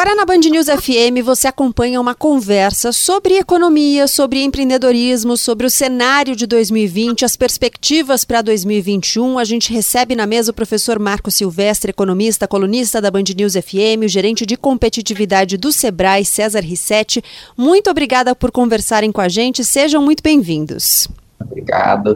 Agora na Band News FM você acompanha uma conversa sobre economia, sobre empreendedorismo, sobre o cenário de 2020, as perspectivas para 2021. A gente recebe na mesa o professor Marco Silvestre, economista, colunista da Band News FM, o gerente de competitividade do Sebrae, César Rissetti. Muito obrigada por conversarem com a gente. Sejam muito bem-vindos. Obrigado.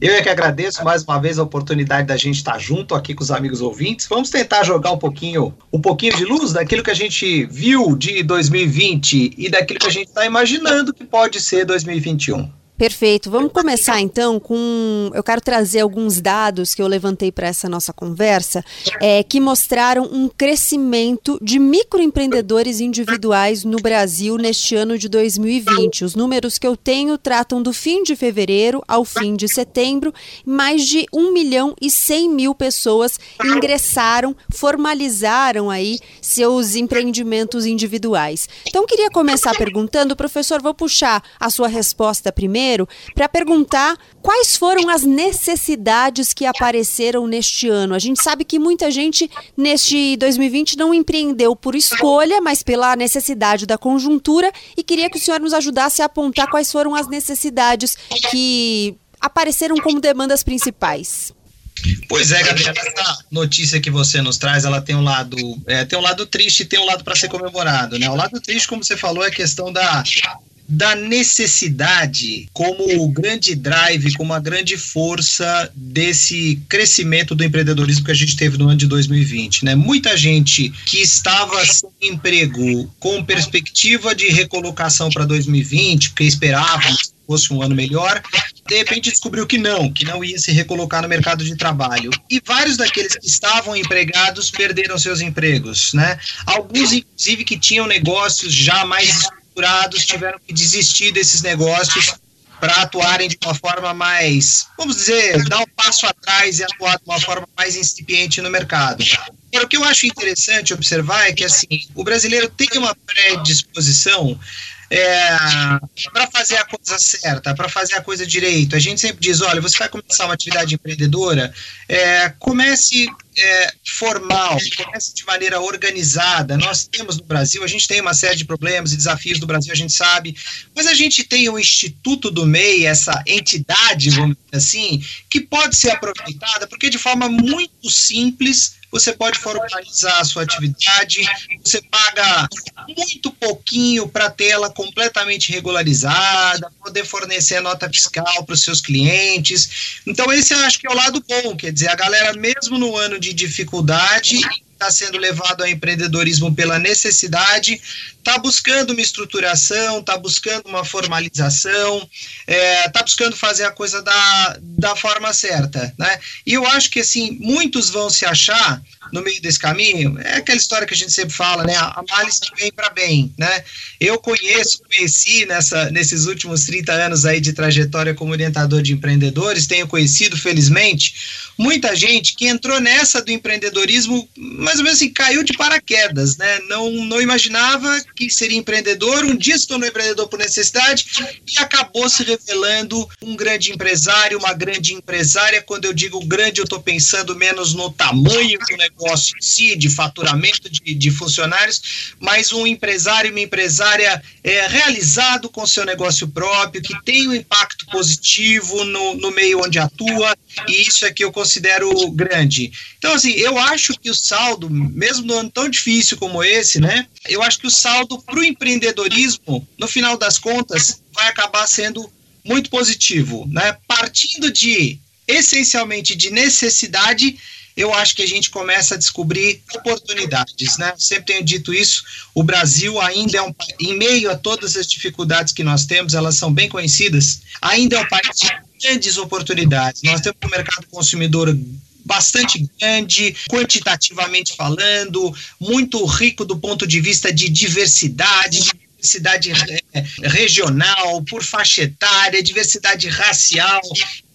Eu é que agradeço mais uma vez a oportunidade da gente estar junto aqui com os amigos ouvintes. Vamos tentar jogar um pouquinho, um pouquinho de luz daquilo que a gente viu de 2020 e daquilo que a gente está imaginando que pode ser 2021. Perfeito. Vamos começar então com. Eu quero trazer alguns dados que eu levantei para essa nossa conversa, é, que mostraram um crescimento de microempreendedores individuais no Brasil neste ano de 2020. Os números que eu tenho tratam do fim de fevereiro ao fim de setembro. Mais de 1 milhão e 100 mil pessoas ingressaram, formalizaram aí seus empreendimentos individuais. Então, queria começar perguntando, professor, vou puxar a sua resposta primeiro Janeiro para perguntar quais foram as necessidades que apareceram neste ano. A gente sabe que muita gente neste 2020 não empreendeu por escolha, mas pela necessidade da conjuntura e queria que o senhor nos ajudasse a apontar quais foram as necessidades que apareceram como demandas principais. Pois é, Gabriela, essa notícia que você nos traz, ela tem um lado, é, tem um lado triste e tem um lado para ser comemorado, né? O lado triste, como você falou, é a questão da da necessidade como o grande drive, como a grande força desse crescimento do empreendedorismo que a gente teve no ano de 2020, né? Muita gente que estava sem emprego com perspectiva de recolocação para 2020, porque esperava que fosse um ano melhor, de repente descobriu que não, que não ia se recolocar no mercado de trabalho. E vários daqueles que estavam empregados perderam seus empregos, né? Alguns, inclusive, que tinham negócios já mais tiveram que desistir desses negócios para atuarem de uma forma mais, vamos dizer, dar um passo atrás e atuar de uma forma mais incipiente no mercado. Agora, o que eu acho interessante observar é que assim, o brasileiro tem uma predisposição é, para fazer a coisa certa, para fazer a coisa direito. A gente sempre diz: olha, você vai começar uma atividade empreendedora, é, comece é, formal, comece de maneira organizada. Nós temos no Brasil, a gente tem uma série de problemas e desafios do Brasil, a gente sabe, mas a gente tem o Instituto do MEI, essa entidade, vamos dizer assim, que pode ser aproveitada, porque de forma muito simples você pode formalizar a sua atividade, você paga muito pouquinho para tê-la completamente regularizada, poder fornecer nota fiscal para os seus clientes. Então, esse eu acho que é o lado bom, quer dizer, a galera, mesmo no ano de dificuldade, está sendo levado ao empreendedorismo pela necessidade, está buscando uma estruturação, está buscando uma formalização, está é, tá buscando fazer a coisa da, da forma certa. Né? E eu acho que assim, muitos vão se achar no meio desse caminho, é aquela história que a gente sempre fala, né? A malice que vem para bem, né? Eu conheço, conheci nessa, nesses últimos 30 anos aí de trajetória como orientador de empreendedores, tenho conhecido, felizmente, muita gente que entrou nessa do empreendedorismo, mais ou menos assim, caiu de paraquedas, né? Não, não imaginava que seria empreendedor, um dia se tornou empreendedor por necessidade e acabou se revelando um grande empresário, uma grande empresária. Quando eu digo grande, eu estou pensando menos no tamanho do negócio em si, de faturamento de, de funcionários, mas um empresário, uma empresária é, realizado com seu negócio próprio, que tem um impacto positivo no, no meio onde atua, e isso é que eu considero grande. Então, assim, eu acho que o saldo, mesmo no ano tão difícil como esse, né? Eu acho que o saldo para o empreendedorismo, no final das contas, vai acabar sendo muito positivo, né? Partindo de essencialmente de necessidade, eu acho que a gente começa a descobrir oportunidades, né? Sempre tenho dito isso. O Brasil ainda é um em meio a todas as dificuldades que nós temos, elas são bem conhecidas. Ainda é um país de grandes oportunidades. Nós temos um mercado consumidor bastante grande, quantitativamente falando, muito rico do ponto de vista de diversidade, de diversidade é, regional, por faixa etária, diversidade racial.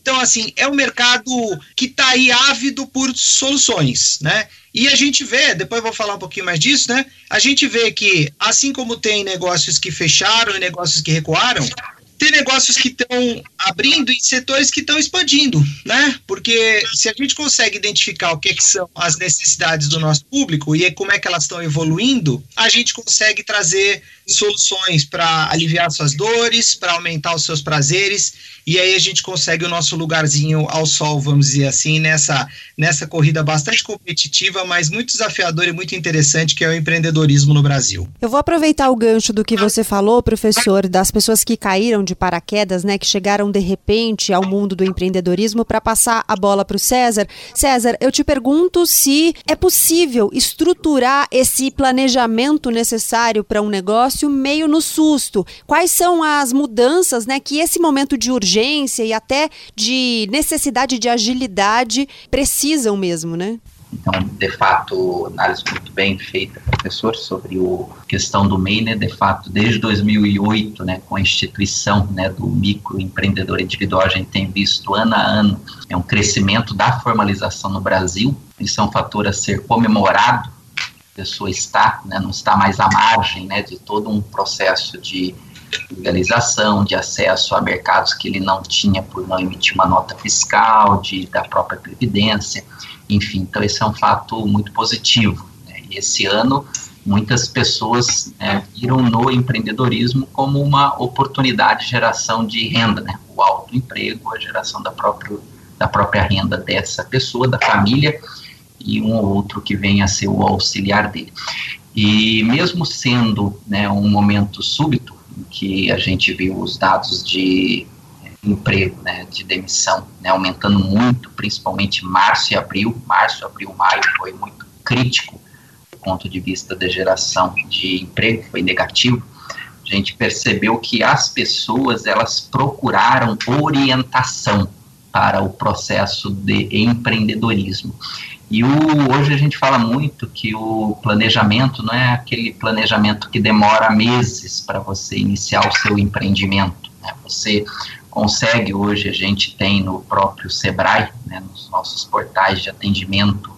Então, assim, é um mercado que está aí ávido por soluções, né? E a gente vê, depois vou falar um pouquinho mais disso, né? A gente vê que, assim como tem negócios que fecharam e negócios que recuaram, tem negócios que estão abrindo e setores que estão expandindo, né? Porque se a gente consegue identificar o que, que, são as necessidades do nosso público e como é que elas estão evoluindo, a gente consegue trazer soluções para aliviar suas dores, para aumentar os seus prazeres, e aí a gente consegue o nosso lugarzinho ao sol, vamos dizer assim, nessa, nessa corrida bastante competitiva, mas muito desafiadora e muito interessante, que é o empreendedorismo no Brasil. Eu vou aproveitar o gancho do que você falou, professor, das pessoas que caíram de paraquedas, né, que chegaram de repente ao mundo do empreendedorismo, para passar a bola para o César. César, eu te pergunto se é possível estruturar esse planejamento necessário para um negócio meio no susto. Quais são as mudanças né, que esse momento de urgência e até de necessidade de agilidade precisam mesmo, né? Então, de fato, análise muito bem feita, professor, sobre a questão do MEI, né, de fato, desde 2008, né, com a instituição né, do microempreendedor individual, a gente tem visto ano a ano é um crescimento da formalização no Brasil, isso é um fator a ser comemorado, pessoa está, né, não está mais à margem né, de todo um processo de legalização, de acesso a mercados que ele não tinha por não emitir uma nota fiscal, de, da própria previdência, enfim, então esse é um fato muito positivo. Né, e esse ano muitas pessoas né, viram no empreendedorismo como uma oportunidade de geração de renda, né, o autoemprego, a geração da própria, da própria renda dessa pessoa, da família, e um ou outro que venha a ser o auxiliar dele. E mesmo sendo né, um momento súbito, que a gente viu os dados de eh, emprego, né, de demissão, né, aumentando muito, principalmente março e abril, março, abril, maio foi muito crítico do ponto de vista da geração de emprego, foi negativo, a gente percebeu que as pessoas, elas procuraram orientação para o processo de empreendedorismo. E o, hoje a gente fala muito que o planejamento não é aquele planejamento que demora meses para você iniciar o seu empreendimento. Né? Você consegue, hoje a gente tem no próprio Sebrae, né, nos nossos portais de atendimento,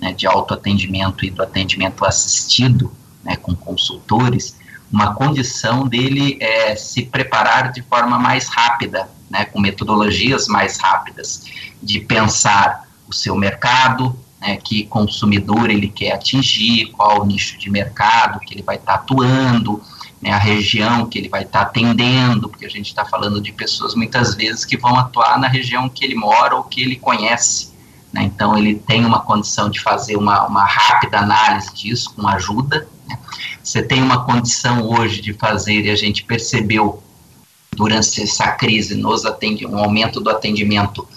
né, de autoatendimento e do atendimento assistido, né, com consultores, uma condição dele é se preparar de forma mais rápida, né, com metodologias mais rápidas, de pensar o seu mercado, né, que consumidor ele quer atingir, qual o nicho de mercado que ele vai estar tá atuando, né, a região que ele vai estar tá atendendo, porque a gente está falando de pessoas muitas vezes que vão atuar na região que ele mora ou que ele conhece. Né, então, ele tem uma condição de fazer uma, uma rápida análise disso, com ajuda. Né. Você tem uma condição hoje de fazer, e a gente percebeu durante essa crise, nos atende, um aumento do atendimento,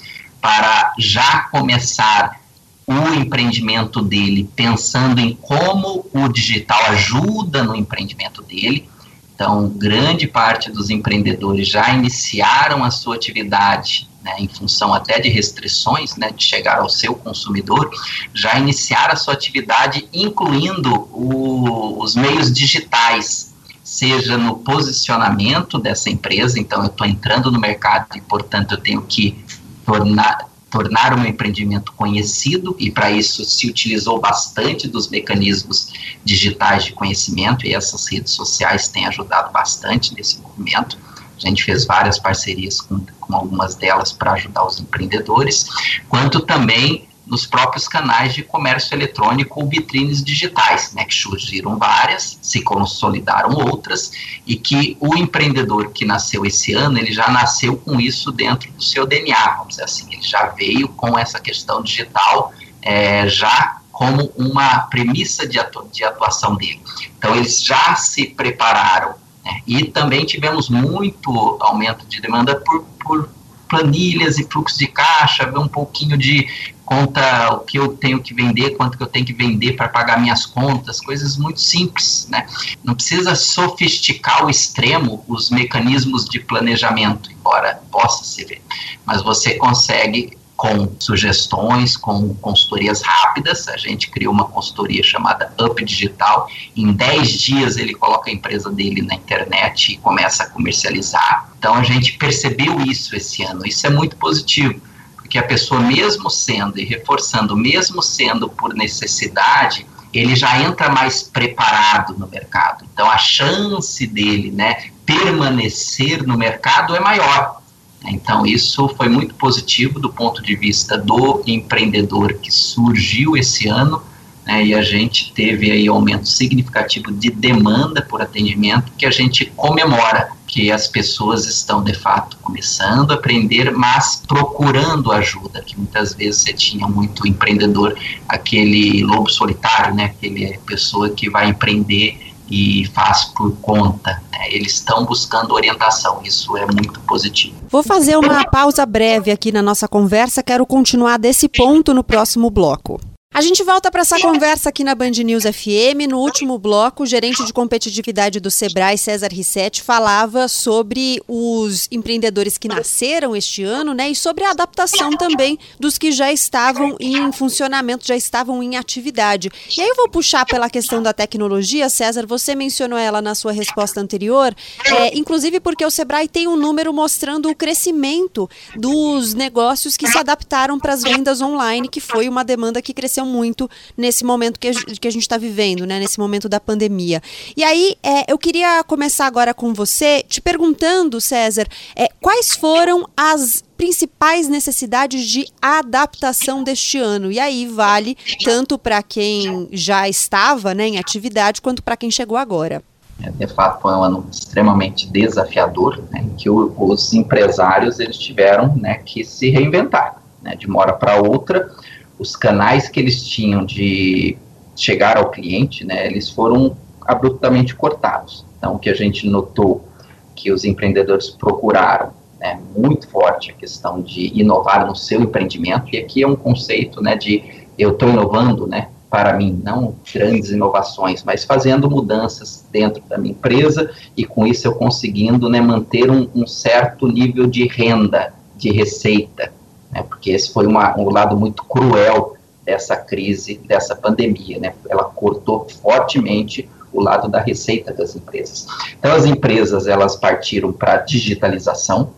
para já começar o empreendimento dele, pensando em como o digital ajuda no empreendimento dele. Então, grande parte dos empreendedores já iniciaram a sua atividade, né, em função até de restrições, né, de chegar ao seu consumidor, já iniciaram a sua atividade, incluindo o, os meios digitais, seja no posicionamento dessa empresa, então eu estou entrando no mercado e, portanto, eu tenho que tornar, tornar um empreendimento conhecido, e para isso se utilizou bastante dos mecanismos digitais de conhecimento, e essas redes sociais têm ajudado bastante nesse movimento. A gente fez várias parcerias com, com algumas delas para ajudar os empreendedores, quanto também nos próprios canais de comércio eletrônico ou vitrines digitais, né, que surgiram várias, se consolidaram outras, e que o empreendedor que nasceu esse ano, ele já nasceu com isso dentro do seu DNA, vamos dizer assim, ele já veio com essa questão digital é, já como uma premissa de, atu de atuação dele. Então, eles já se prepararam, né, e também tivemos muito aumento de demanda por, por planilhas e fluxo de caixa, ver um pouquinho de conta, o que eu tenho que vender, quanto que eu tenho que vender para pagar minhas contas, coisas muito simples, né? Não precisa sofisticar ao extremo os mecanismos de planejamento, embora possa se ver, mas você consegue com sugestões, com consultorias rápidas. A gente criou uma consultoria chamada Up Digital. Em 10 dias ele coloca a empresa dele na internet e começa a comercializar. Então a gente percebeu isso esse ano. Isso é muito positivo, porque a pessoa, mesmo sendo e reforçando, mesmo sendo por necessidade, ele já entra mais preparado no mercado. Então a chance dele, né, permanecer no mercado é maior. Então isso foi muito positivo do ponto de vista do empreendedor que surgiu esse ano né, e a gente teve aí aumento significativo de demanda por atendimento que a gente comemora que as pessoas estão de fato começando a aprender, mas procurando ajuda, que muitas vezes você tinha muito empreendedor, aquele lobo solitário, né, aquele pessoa que vai empreender e faz por conta. Né? Eles estão buscando orientação, isso é muito positivo. Vou fazer uma pausa breve aqui na nossa conversa, quero continuar desse ponto no próximo bloco. A gente volta para essa conversa aqui na Band News FM. No último bloco, o gerente de competitividade do Sebrae, César Rissetti, falava sobre os empreendedores que nasceram este ano, né? E sobre a adaptação também dos que já estavam em funcionamento, já estavam em atividade. E aí eu vou puxar pela questão da tecnologia, César, você mencionou ela na sua resposta anterior, é, inclusive porque o Sebrae tem um número mostrando o crescimento dos negócios que se adaptaram para as vendas online, que foi uma demanda que cresceu muito nesse momento que a, que a gente está vivendo, né? Nesse momento da pandemia. E aí, é, eu queria começar agora com você, te perguntando, César, é, quais foram as principais necessidades de adaptação deste ano. E aí vale tanto para quem já estava né, em atividade quanto para quem chegou agora. É, de fato, foi um ano extremamente desafiador, né, que os empresários eles tiveram né, que se reinventar. Né, de uma hora para outra, os canais que eles tinham de chegar ao cliente, né, eles foram abruptamente cortados. Então, o que a gente notou que os empreendedores procuraram, né, muito forte a questão de inovar no seu empreendimento, e aqui é um conceito, né, de eu estou inovando, né, para mim, não grandes inovações, mas fazendo mudanças dentro da minha empresa e com isso eu conseguindo, né, manter um, um certo nível de renda, de receita, né, porque esse foi uma, um lado muito cruel dessa crise, dessa pandemia, né, ela cortou fortemente o lado da receita das empresas. Então, as empresas, elas partiram para a digitalização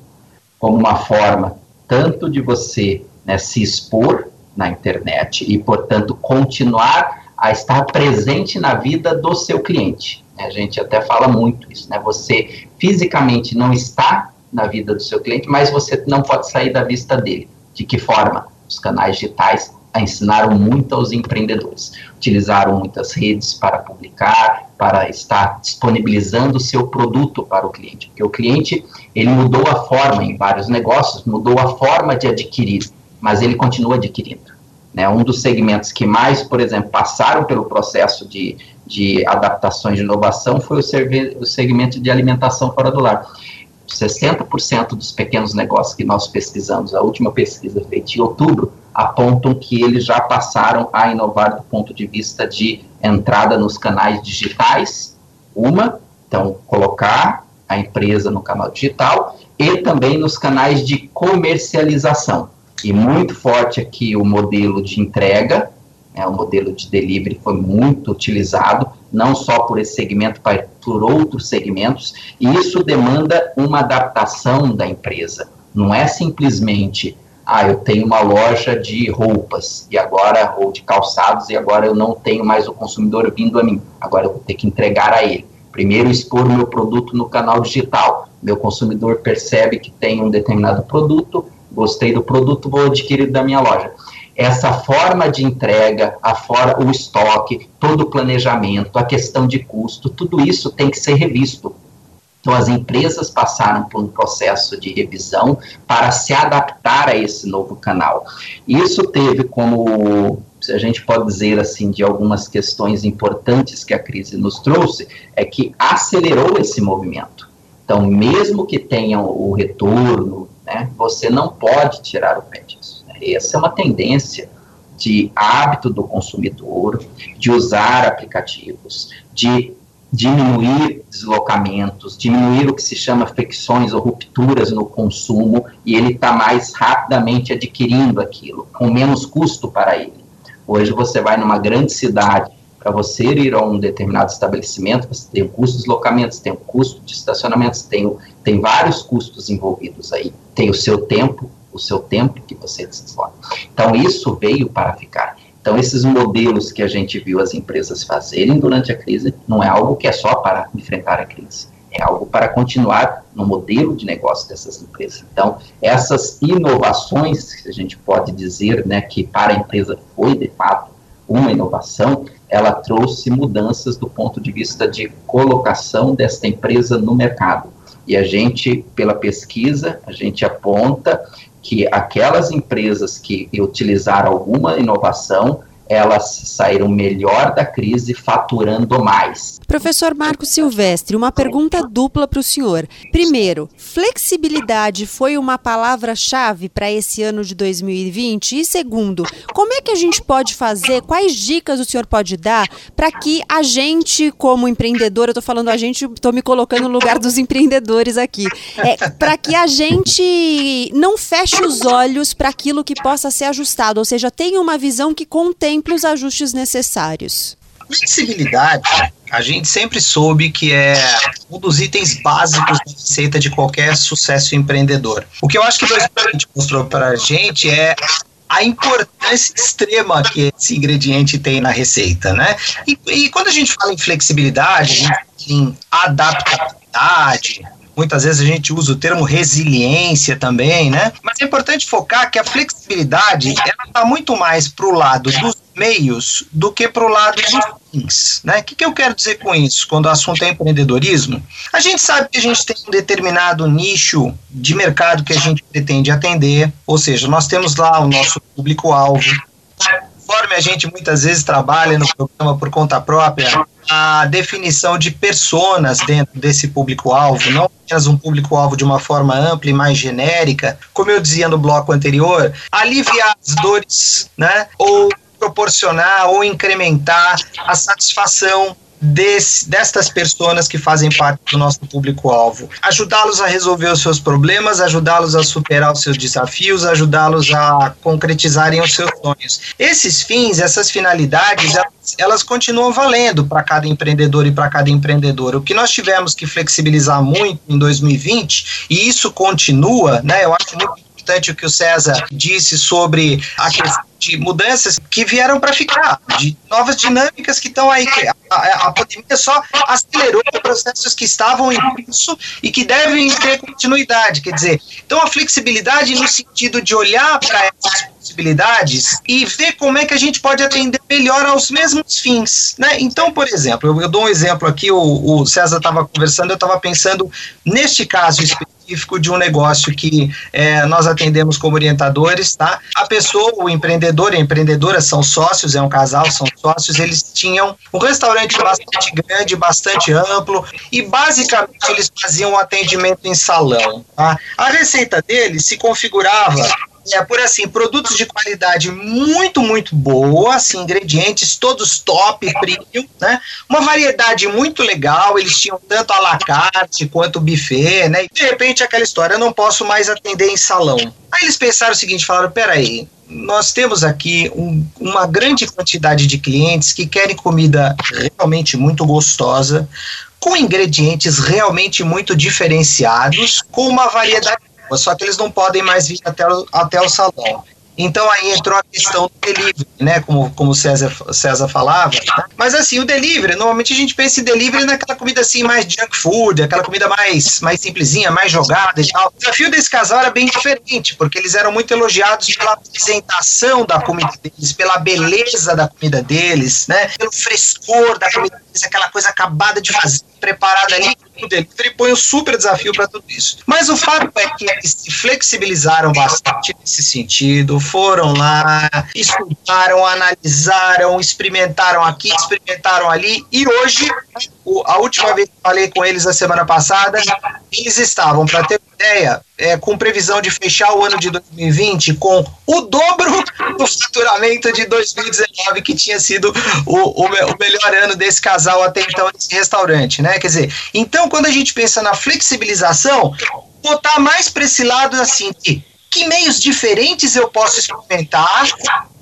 como uma forma tanto de você né, se expor na internet e, portanto, continuar a estar presente na vida do seu cliente. A gente até fala muito isso, né? Você fisicamente não está na vida do seu cliente, mas você não pode sair da vista dele. De que forma? Os canais digitais ensinaram muito aos empreendedores. Utilizaram muitas redes para publicar, para estar disponibilizando o seu produto para o cliente. Porque o cliente, ele mudou a forma em vários negócios, mudou a forma de adquirir, mas ele continua adquirindo. Né? Um dos segmentos que mais, por exemplo, passaram pelo processo de, de adaptações de inovação foi o, o segmento de alimentação fora do lar 60% dos pequenos negócios que nós pesquisamos, a última pesquisa feita em outubro, apontam que eles já passaram a inovar do ponto de vista de entrada nos canais digitais, uma, então colocar a empresa no canal digital, e também nos canais de comercialização. E muito forte aqui o modelo de entrega, né, o modelo de delivery foi muito utilizado, não só por esse segmento, mas por outros segmentos, e isso demanda uma adaptação da empresa. Não é simplesmente, ah, eu tenho uma loja de roupas e agora ou de calçados e agora eu não tenho mais o consumidor vindo a mim. Agora eu vou ter que entregar a ele. Primeiro expor meu produto no canal digital. Meu consumidor percebe que tem um determinado produto, gostei do produto, vou adquirir da minha loja essa forma de entrega, a for o estoque, todo o planejamento, a questão de custo, tudo isso tem que ser revisto. Então, as empresas passaram por um processo de revisão para se adaptar a esse novo canal. Isso teve como, se a gente pode dizer assim, de algumas questões importantes que a crise nos trouxe, é que acelerou esse movimento. Então, mesmo que tenha o retorno, né, você não pode tirar o pé disso. Essa é uma tendência de hábito do consumidor, de usar aplicativos, de diminuir deslocamentos, diminuir o que se chama fricções ou rupturas no consumo, e ele está mais rapidamente adquirindo aquilo, com menos custo para ele. Hoje você vai numa grande cidade, para você ir a um determinado estabelecimento, você tem o custo de deslocamentos, tem o custo de estacionamentos, tem, tem vários custos envolvidos aí. Tem o seu tempo, o seu tempo que você desloca. Então, isso veio para ficar. Então, esses modelos que a gente viu as empresas fazerem durante a crise não é algo que é só para enfrentar a crise, é algo para continuar no modelo de negócio dessas empresas. Então, essas inovações, que a gente pode dizer né, que para a empresa foi de fato uma inovação, ela trouxe mudanças do ponto de vista de colocação desta empresa no mercado. E a gente, pela pesquisa, a gente aponta que aquelas empresas que utilizaram alguma inovação, elas saíram melhor da crise faturando mais. Professor Marco Silvestre, uma pergunta dupla para o senhor. Primeiro, flexibilidade foi uma palavra-chave para esse ano de 2020? E segundo, como é que a gente pode fazer, quais dicas o senhor pode dar para que a gente, como empreendedor, eu estou falando a gente, estou me colocando no lugar dos empreendedores aqui, é, para que a gente não feche os olhos para aquilo que possa ser ajustado, ou seja, tenha uma visão que contém sempre os ajustes necessários. Flexibilidade, a gente sempre soube que é um dos itens básicos da receita de qualquer sucesso empreendedor. O que eu acho que 2020 mostrou para a gente é a importância extrema que esse ingrediente tem na receita, né? E, e quando a gente fala em flexibilidade, em adaptabilidade, muitas vezes a gente usa o termo resiliência também, né? Mas é importante focar que a flexibilidade ela está muito mais para o lado dos meios do que para o lado dos fins. Né? O que, que eu quero dizer com isso, quando o assunto é empreendedorismo? A gente sabe que a gente tem um determinado nicho de mercado que a gente pretende atender, ou seja, nós temos lá o nosso público-alvo. Conforme a gente muitas vezes trabalha no programa por conta própria, a definição de personas dentro desse público-alvo, não apenas um público-alvo de uma forma ampla e mais genérica, como eu dizia no bloco anterior, aliviar as dores, né? Ou proporcionar ou incrementar a satisfação Desse, destas pessoas que fazem parte do nosso público-alvo. Ajudá-los a resolver os seus problemas, ajudá-los a superar os seus desafios, ajudá-los a concretizarem os seus sonhos. Esses fins, essas finalidades, elas, elas continuam valendo para cada empreendedor e para cada empreendedor. O que nós tivemos que flexibilizar muito em 2020, e isso continua, né? Eu acho muito importante o que o César disse sobre a questão de mudanças que vieram para ficar, de novas dinâmicas que estão aí. A, a, pandemia só acelerou processos que estavam em curso e que devem ter continuidade. Quer dizer, então a flexibilidade no sentido de olhar para essas possibilidades e ver como é que a gente pode atender melhor aos mesmos fins. Né? Então, por exemplo, eu, eu dou um exemplo aqui, o, o César estava conversando, eu estava pensando neste caso específico de um negócio que é, nós atendemos como orientadores, tá? A pessoa, o empreendedor e a empreendedora são sócios, é um casal, são sócios, eles tinham um restaurante bastante grande, bastante amplo e basicamente eles faziam um atendimento em salão, tá? A receita deles se configurava é por assim, produtos de qualidade muito, muito boa, assim, ingredientes todos top, premium, né? Uma variedade muito legal, eles tinham tanto a la carte quanto buffet, né? E de repente aquela história, eu não posso mais atender em salão. Aí eles pensaram o seguinte, falaram, peraí, nós temos aqui um, uma grande quantidade de clientes que querem comida realmente muito gostosa, com ingredientes realmente muito diferenciados, com uma variedade só que eles não podem mais vir até o, até o salão. Então aí entrou a questão do delivery, né? Como, como o César, César falava. Mas assim, o delivery, normalmente a gente pensa em delivery naquela comida assim, mais junk food, aquela comida mais, mais simplesinha, mais jogada e tal. O desafio desse casal era bem diferente, porque eles eram muito elogiados pela apresentação da comida deles, pela beleza da comida deles, né? Pelo frescor da comida deles, aquela coisa acabada de fazer, preparada delivery põe um super desafio para tudo isso. Mas o fato é que eles se flexibilizaram bastante nesse sentido, foram lá, escutaram, analisaram, experimentaram aqui, experimentaram ali, e hoje, a última vez que falei com eles a semana passada, eles estavam, para ter ideia, é, com previsão de fechar o ano de 2020 com o dobro do faturamento de 2019, que tinha sido o, o, o melhor ano desse casal até então nesse restaurante, né? Quer dizer, então quando a gente pensa na flexibilização, botar mais para esse lado assim, de que meios diferentes eu posso experimentar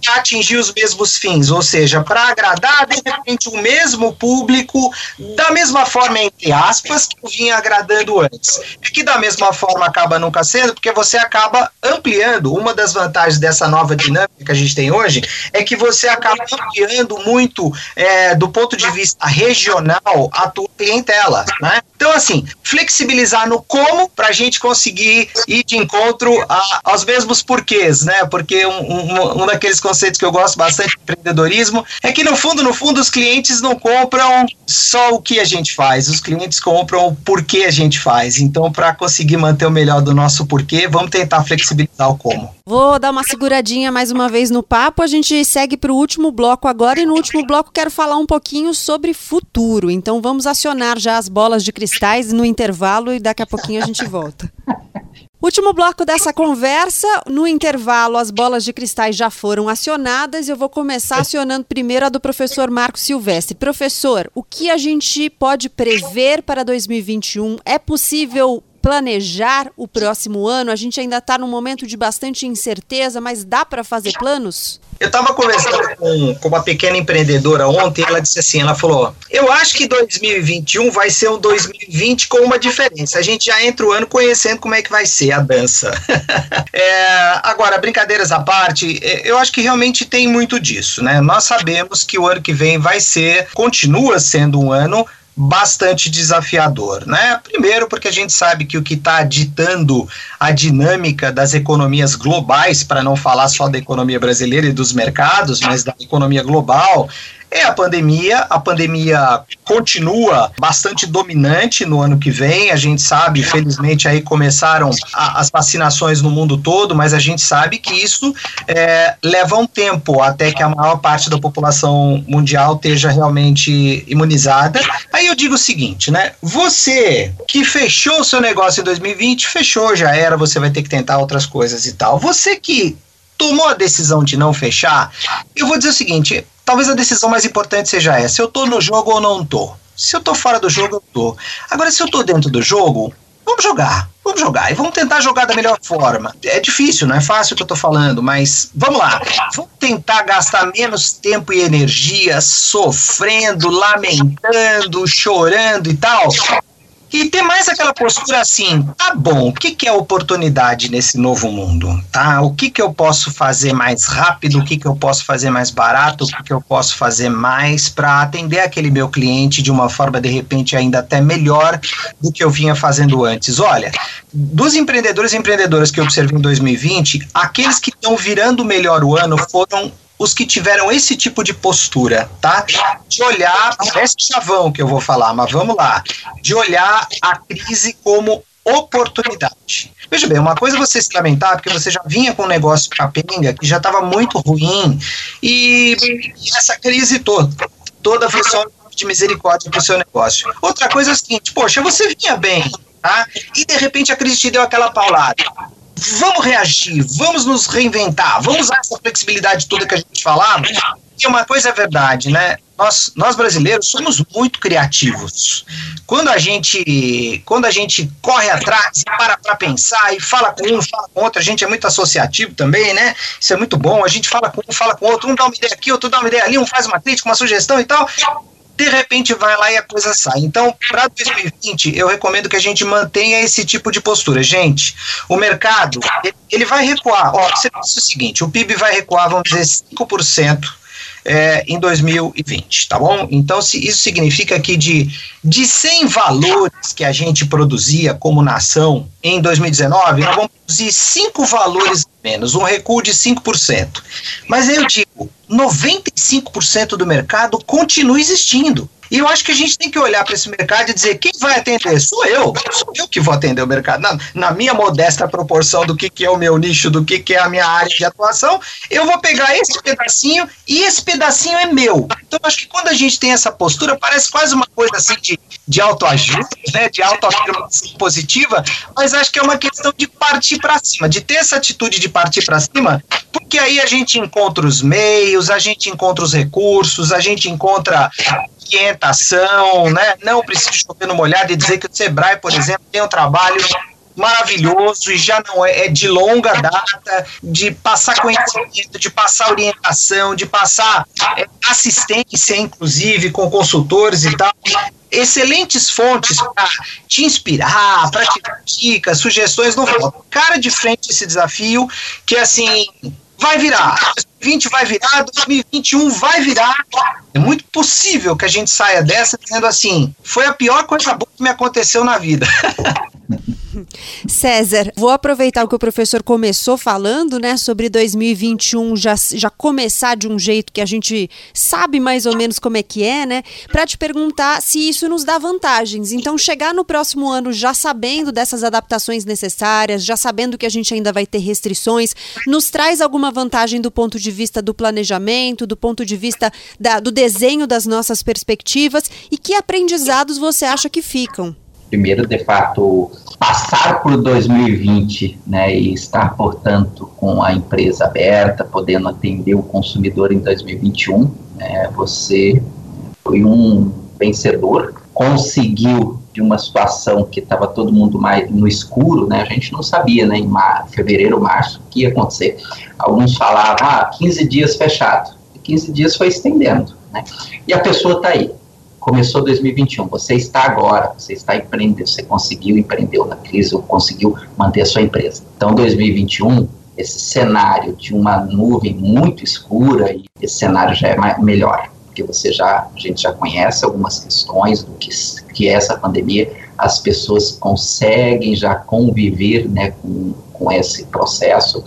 atingir os mesmos fins, ou seja, para agradar de repente o mesmo público da mesma forma entre aspas que vinha agradando antes. E que da mesma forma acaba nunca sendo, porque você acaba ampliando. Uma das vantagens dessa nova dinâmica que a gente tem hoje é que você acaba ampliando muito é, do ponto de vista regional a tua clientela, né? Então, assim, flexibilizar no como para a gente conseguir ir de encontro a, aos mesmos porquês, né? Porque um, um, um daqueles conceitos que eu gosto bastante de empreendedorismo é que, no fundo, no fundo, os clientes não compram só o que a gente faz, os clientes compram o porquê a gente faz. Então, para conseguir manter o melhor do nosso porquê, vamos tentar flexibilizar o como. Vou dar uma seguradinha mais uma vez no papo. A gente segue para o último bloco agora e no último bloco quero falar um pouquinho sobre futuro. Então vamos acionar já as bolas de cristais no intervalo e daqui a pouquinho a gente volta. Último bloco dessa conversa. No intervalo, as bolas de cristais já foram acionadas. Eu vou começar acionando primeiro a do professor Marco Silvestre. Professor, o que a gente pode prever para 2021? É possível planejar o próximo ano? A gente ainda está num momento de bastante incerteza, mas dá para fazer planos? Eu estava conversando com, com uma pequena empreendedora ontem, ela disse assim, ela falou, eu acho que 2021 vai ser um 2020 com uma diferença, a gente já entra o ano conhecendo como é que vai ser a dança. é, agora, brincadeiras à parte, é, eu acho que realmente tem muito disso, né? Nós sabemos que o ano que vem vai ser, continua sendo um ano bastante desafiador, né? Primeiro, porque a gente sabe que o que está ditando a dinâmica das economias globais, para não falar só da economia brasileira e dos mercados, mas da economia global, é a pandemia. A pandemia continua bastante dominante no ano que vem. A gente sabe, felizmente, aí começaram a, as vacinações no mundo todo, mas a gente sabe que isso é, leva um tempo até que a maior parte da população mundial esteja realmente imunizada. Aí eu digo o seguinte, né? Você que fechou o seu negócio em 2020, fechou, já era, você vai ter que tentar outras coisas e tal. Você que tomou a decisão de não fechar, eu vou dizer o seguinte: talvez a decisão mais importante seja essa: eu tô no jogo ou não tô. Se eu tô fora do jogo, eu tô. Agora, se eu tô dentro do jogo, vamos jogar. Vamos jogar e vamos tentar jogar da melhor forma. É difícil, não é fácil o que eu tô falando, mas vamos lá. Vamos tentar gastar menos tempo e energia sofrendo, lamentando, chorando e tal, e ter mais aquela postura assim, tá bom, o que, que é oportunidade nesse novo mundo? Tá? O que, que eu posso fazer mais rápido, o que, que eu posso fazer mais barato, o que, que eu posso fazer mais para atender aquele meu cliente de uma forma, de repente, ainda até melhor do que eu vinha fazendo antes. Olha, dos empreendedores e empreendedoras que eu observei em 2020, aqueles que estão virando melhor o ano foram os que tiveram esse tipo de postura, tá? De olhar, parece chavão que eu vou falar, mas vamos lá. De olhar a crise como oportunidade. Veja bem, uma coisa é você se lamentar, porque você já vinha com um negócio capenga, que já estava muito ruim, e, e, essa crise toda, toda foi só de misericórdia para o seu negócio. Outra coisa é o seguinte, poxa, você vinha bem, tá? E de repente a crise te deu aquela paulada vamos reagir, vamos nos reinventar, vamos usar essa flexibilidade toda que a gente falava. E uma coisa é verdade, né? Nós, nós brasileiros somos muito criativos. Quando a gente quando a gente corre atrás, para para pensar e fala com um, fala com outro, a gente é muito associativo também, né? Isso é muito bom. A gente fala com um, fala com outro, um dá uma ideia aqui, outro dá uma ideia ali, um faz uma crítica, uma sugestão e tal de repente vai lá e a coisa sai. Então, para 2020, eu recomendo que a gente mantenha esse tipo de postura. Gente, o mercado, ele, vai recuar. Ó, você pensa o seguinte, o PIB vai recuar, vamos dizer, 5% é, em 2020, tá bom? Então, se, isso significa que de, de 100 valores que a gente produzia como nação em 2019, nós vamos produzir 5 valores menos, um recuo de 5%. Mas eu digo, 95% do mercado continua existindo. E eu acho que a gente tem que olhar para esse mercado e dizer: quem vai atender? Sou eu. Sou eu que vou atender o mercado. Na, na minha modesta proporção do que, que é o meu nicho, do que, que é a minha área de atuação, eu vou pegar esse pedacinho e esse pedacinho é meu. Então, acho que quando a gente tem essa postura, parece quase uma coisa assim de, de autoajuda, né, de autoafirmação positiva, mas acho que é uma questão de partir para cima, de ter essa atitude de partir para cima, porque aí a gente encontra os meios, a gente encontra os recursos, a gente encontra orientação, né? Não precisa chover no molhado e dizer que o Sebrae, por exemplo, tem um trabalho maravilhoso e já não é, é de longa data, de passar conhecimento, de passar orientação, de passar é, assistência, inclusive, com consultores e tal excelentes fontes para te inspirar, para te dar dicas, sugestões. Não. Cara de frente esse desafio, que assim, vai virar. 2020 vai virar, 2021 vai virar. É muito possível que a gente saia dessa dizendo assim: foi a pior coisa boa que me aconteceu na vida. César, vou aproveitar o que o professor começou falando, né, sobre 2021 já, já começar de um jeito que a gente sabe mais ou menos como é que é, né, para te perguntar se isso nos dá vantagens. Então, chegar no próximo ano já sabendo dessas adaptações necessárias, já sabendo que a gente ainda vai ter restrições, nos traz alguma vantagem do ponto de vista do planejamento, do ponto de vista da, do desenho das nossas perspectivas e que aprendizados você acha que ficam? primeiro, de fato, passar por 2020 né, e estar, portanto, com a empresa aberta, podendo atender o consumidor em 2021, né, você foi um vencedor, conseguiu de uma situação que estava todo mundo mais no escuro, né? A gente não sabia, né? Em mar, fevereiro, março, o que ia acontecer. Alguns falavam, ah, 15 dias fechado. E 15 dias foi estendendo, né? E a pessoa está aí, começou 2021, você está agora, você está empreendendo, você conseguiu empreender na crise, ou conseguiu manter a sua empresa. Então, 2021, esse cenário de uma nuvem muito escura, esse cenário já é melhor, porque você já, a gente já conhece algumas questões do que, que é essa pandemia, as pessoas conseguem já conviver né, com, com esse processo,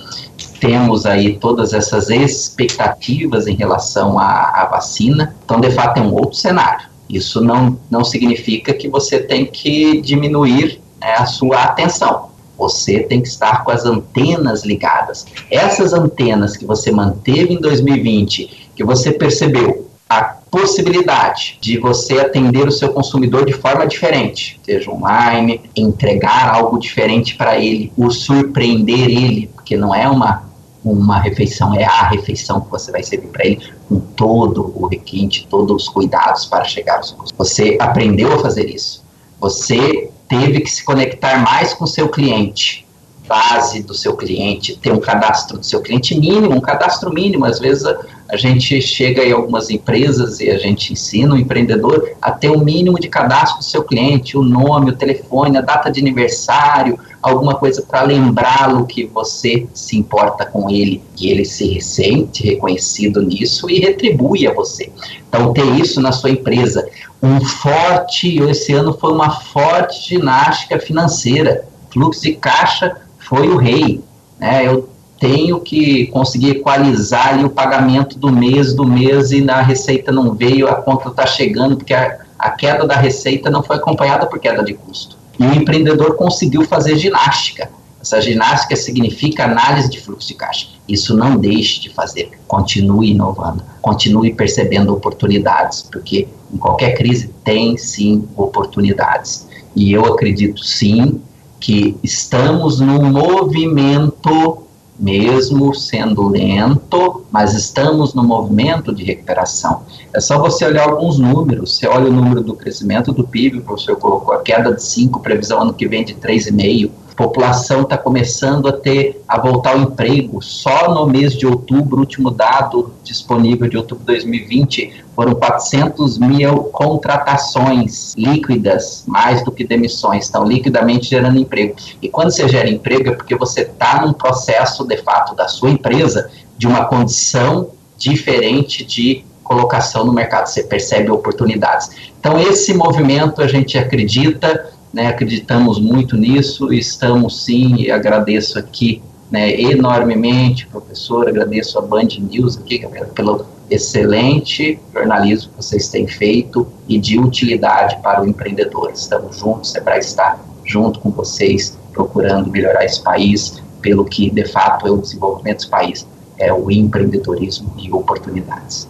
temos aí todas essas expectativas em relação à, à, vacina. Então, de fato, é um outro cenário. Isso não, não significa que você tem que diminuir né, a sua atenção. Você tem que estar com as antenas ligadas. Essas antenas que você manteve em 2020, que você percebeu a possibilidade de você atender o seu consumidor de forma diferente, seja online, entregar algo diferente para ele, o surpreender ele, porque não é uma uma refeição é a refeição que você vai servir para ele com todo o requinte, todos os cuidados para chegar aos seus. Você aprendeu a fazer isso. Você teve que se conectar mais com o seu cliente, base do seu cliente, ter um cadastro do seu cliente mínimo, um cadastro mínimo. Às vezes a, a gente chega em algumas empresas e a gente ensina o empreendedor a ter o um mínimo de cadastro do seu cliente, o nome, o telefone, a data de aniversário, alguma coisa para lembrá-lo que você se importa com ele e ele se sente reconhecido nisso e retribui a você. Então, ter isso na sua empresa. Um forte, esse ano foi uma forte ginástica financeira. Fluxo de caixa foi o rei. Né? Eu tenho que conseguir equalizar ali o pagamento do mês, do mês, e na receita não veio, a conta está chegando, porque a, a queda da receita não foi acompanhada por queda de custo. E o empreendedor conseguiu fazer ginástica. Essa ginástica significa análise de fluxo de caixa. Isso não deixe de fazer. Continue inovando, continue percebendo oportunidades, porque em qualquer crise tem sim oportunidades. E eu acredito sim que estamos num movimento mesmo sendo lento, mas estamos no movimento de recuperação. É só você olhar alguns números. Você olha o número do crescimento do PIB, o professor colocou a queda de 5, previsão ano que vem de 3,5 população está começando a ter a voltar ao emprego. Só no mês de outubro, último dado disponível de outubro de 2020, foram 400 mil contratações líquidas, mais do que demissões, estão liquidamente gerando emprego. E quando você gera emprego é porque você está num processo, de fato, da sua empresa, de uma condição diferente de colocação no mercado, você percebe oportunidades. Então, esse movimento a gente acredita né, acreditamos muito nisso, estamos sim, e agradeço aqui né, enormemente, professor, agradeço a Band News aqui pelo excelente jornalismo que vocês têm feito e de utilidade para o empreendedor. Estamos juntos, Sebrae está junto com vocês, procurando melhorar esse país, pelo que de fato é o desenvolvimento desse país, é o empreendedorismo e oportunidades.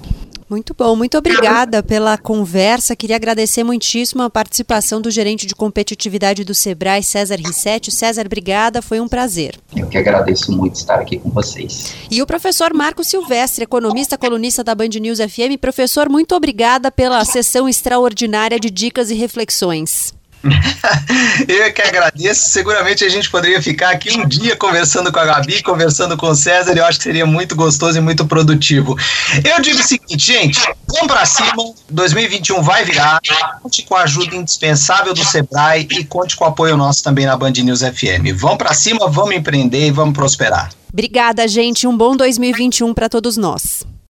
Muito bom, muito obrigada pela conversa. Queria agradecer muitíssimo a participação do gerente de competitividade do Sebrae, César Rissetti. César, obrigada, foi um prazer. Eu que agradeço muito estar aqui com vocês. E o professor Marco Silvestre, economista, colunista da Band News FM. Professor, muito obrigada pela sessão extraordinária de dicas e reflexões. Eu é que agradeço. Seguramente a gente poderia ficar aqui um dia conversando com a Gabi, conversando com o César. Eu acho que seria muito gostoso e muito produtivo. Eu digo o seguinte, gente: vamos para cima. 2021 vai virar. Conte com a ajuda indispensável do Sebrae e conte com o apoio nosso também na Band News FM. Vamos para cima, vamos empreender e vamos prosperar. Obrigada, gente. Um bom 2021 para todos nós.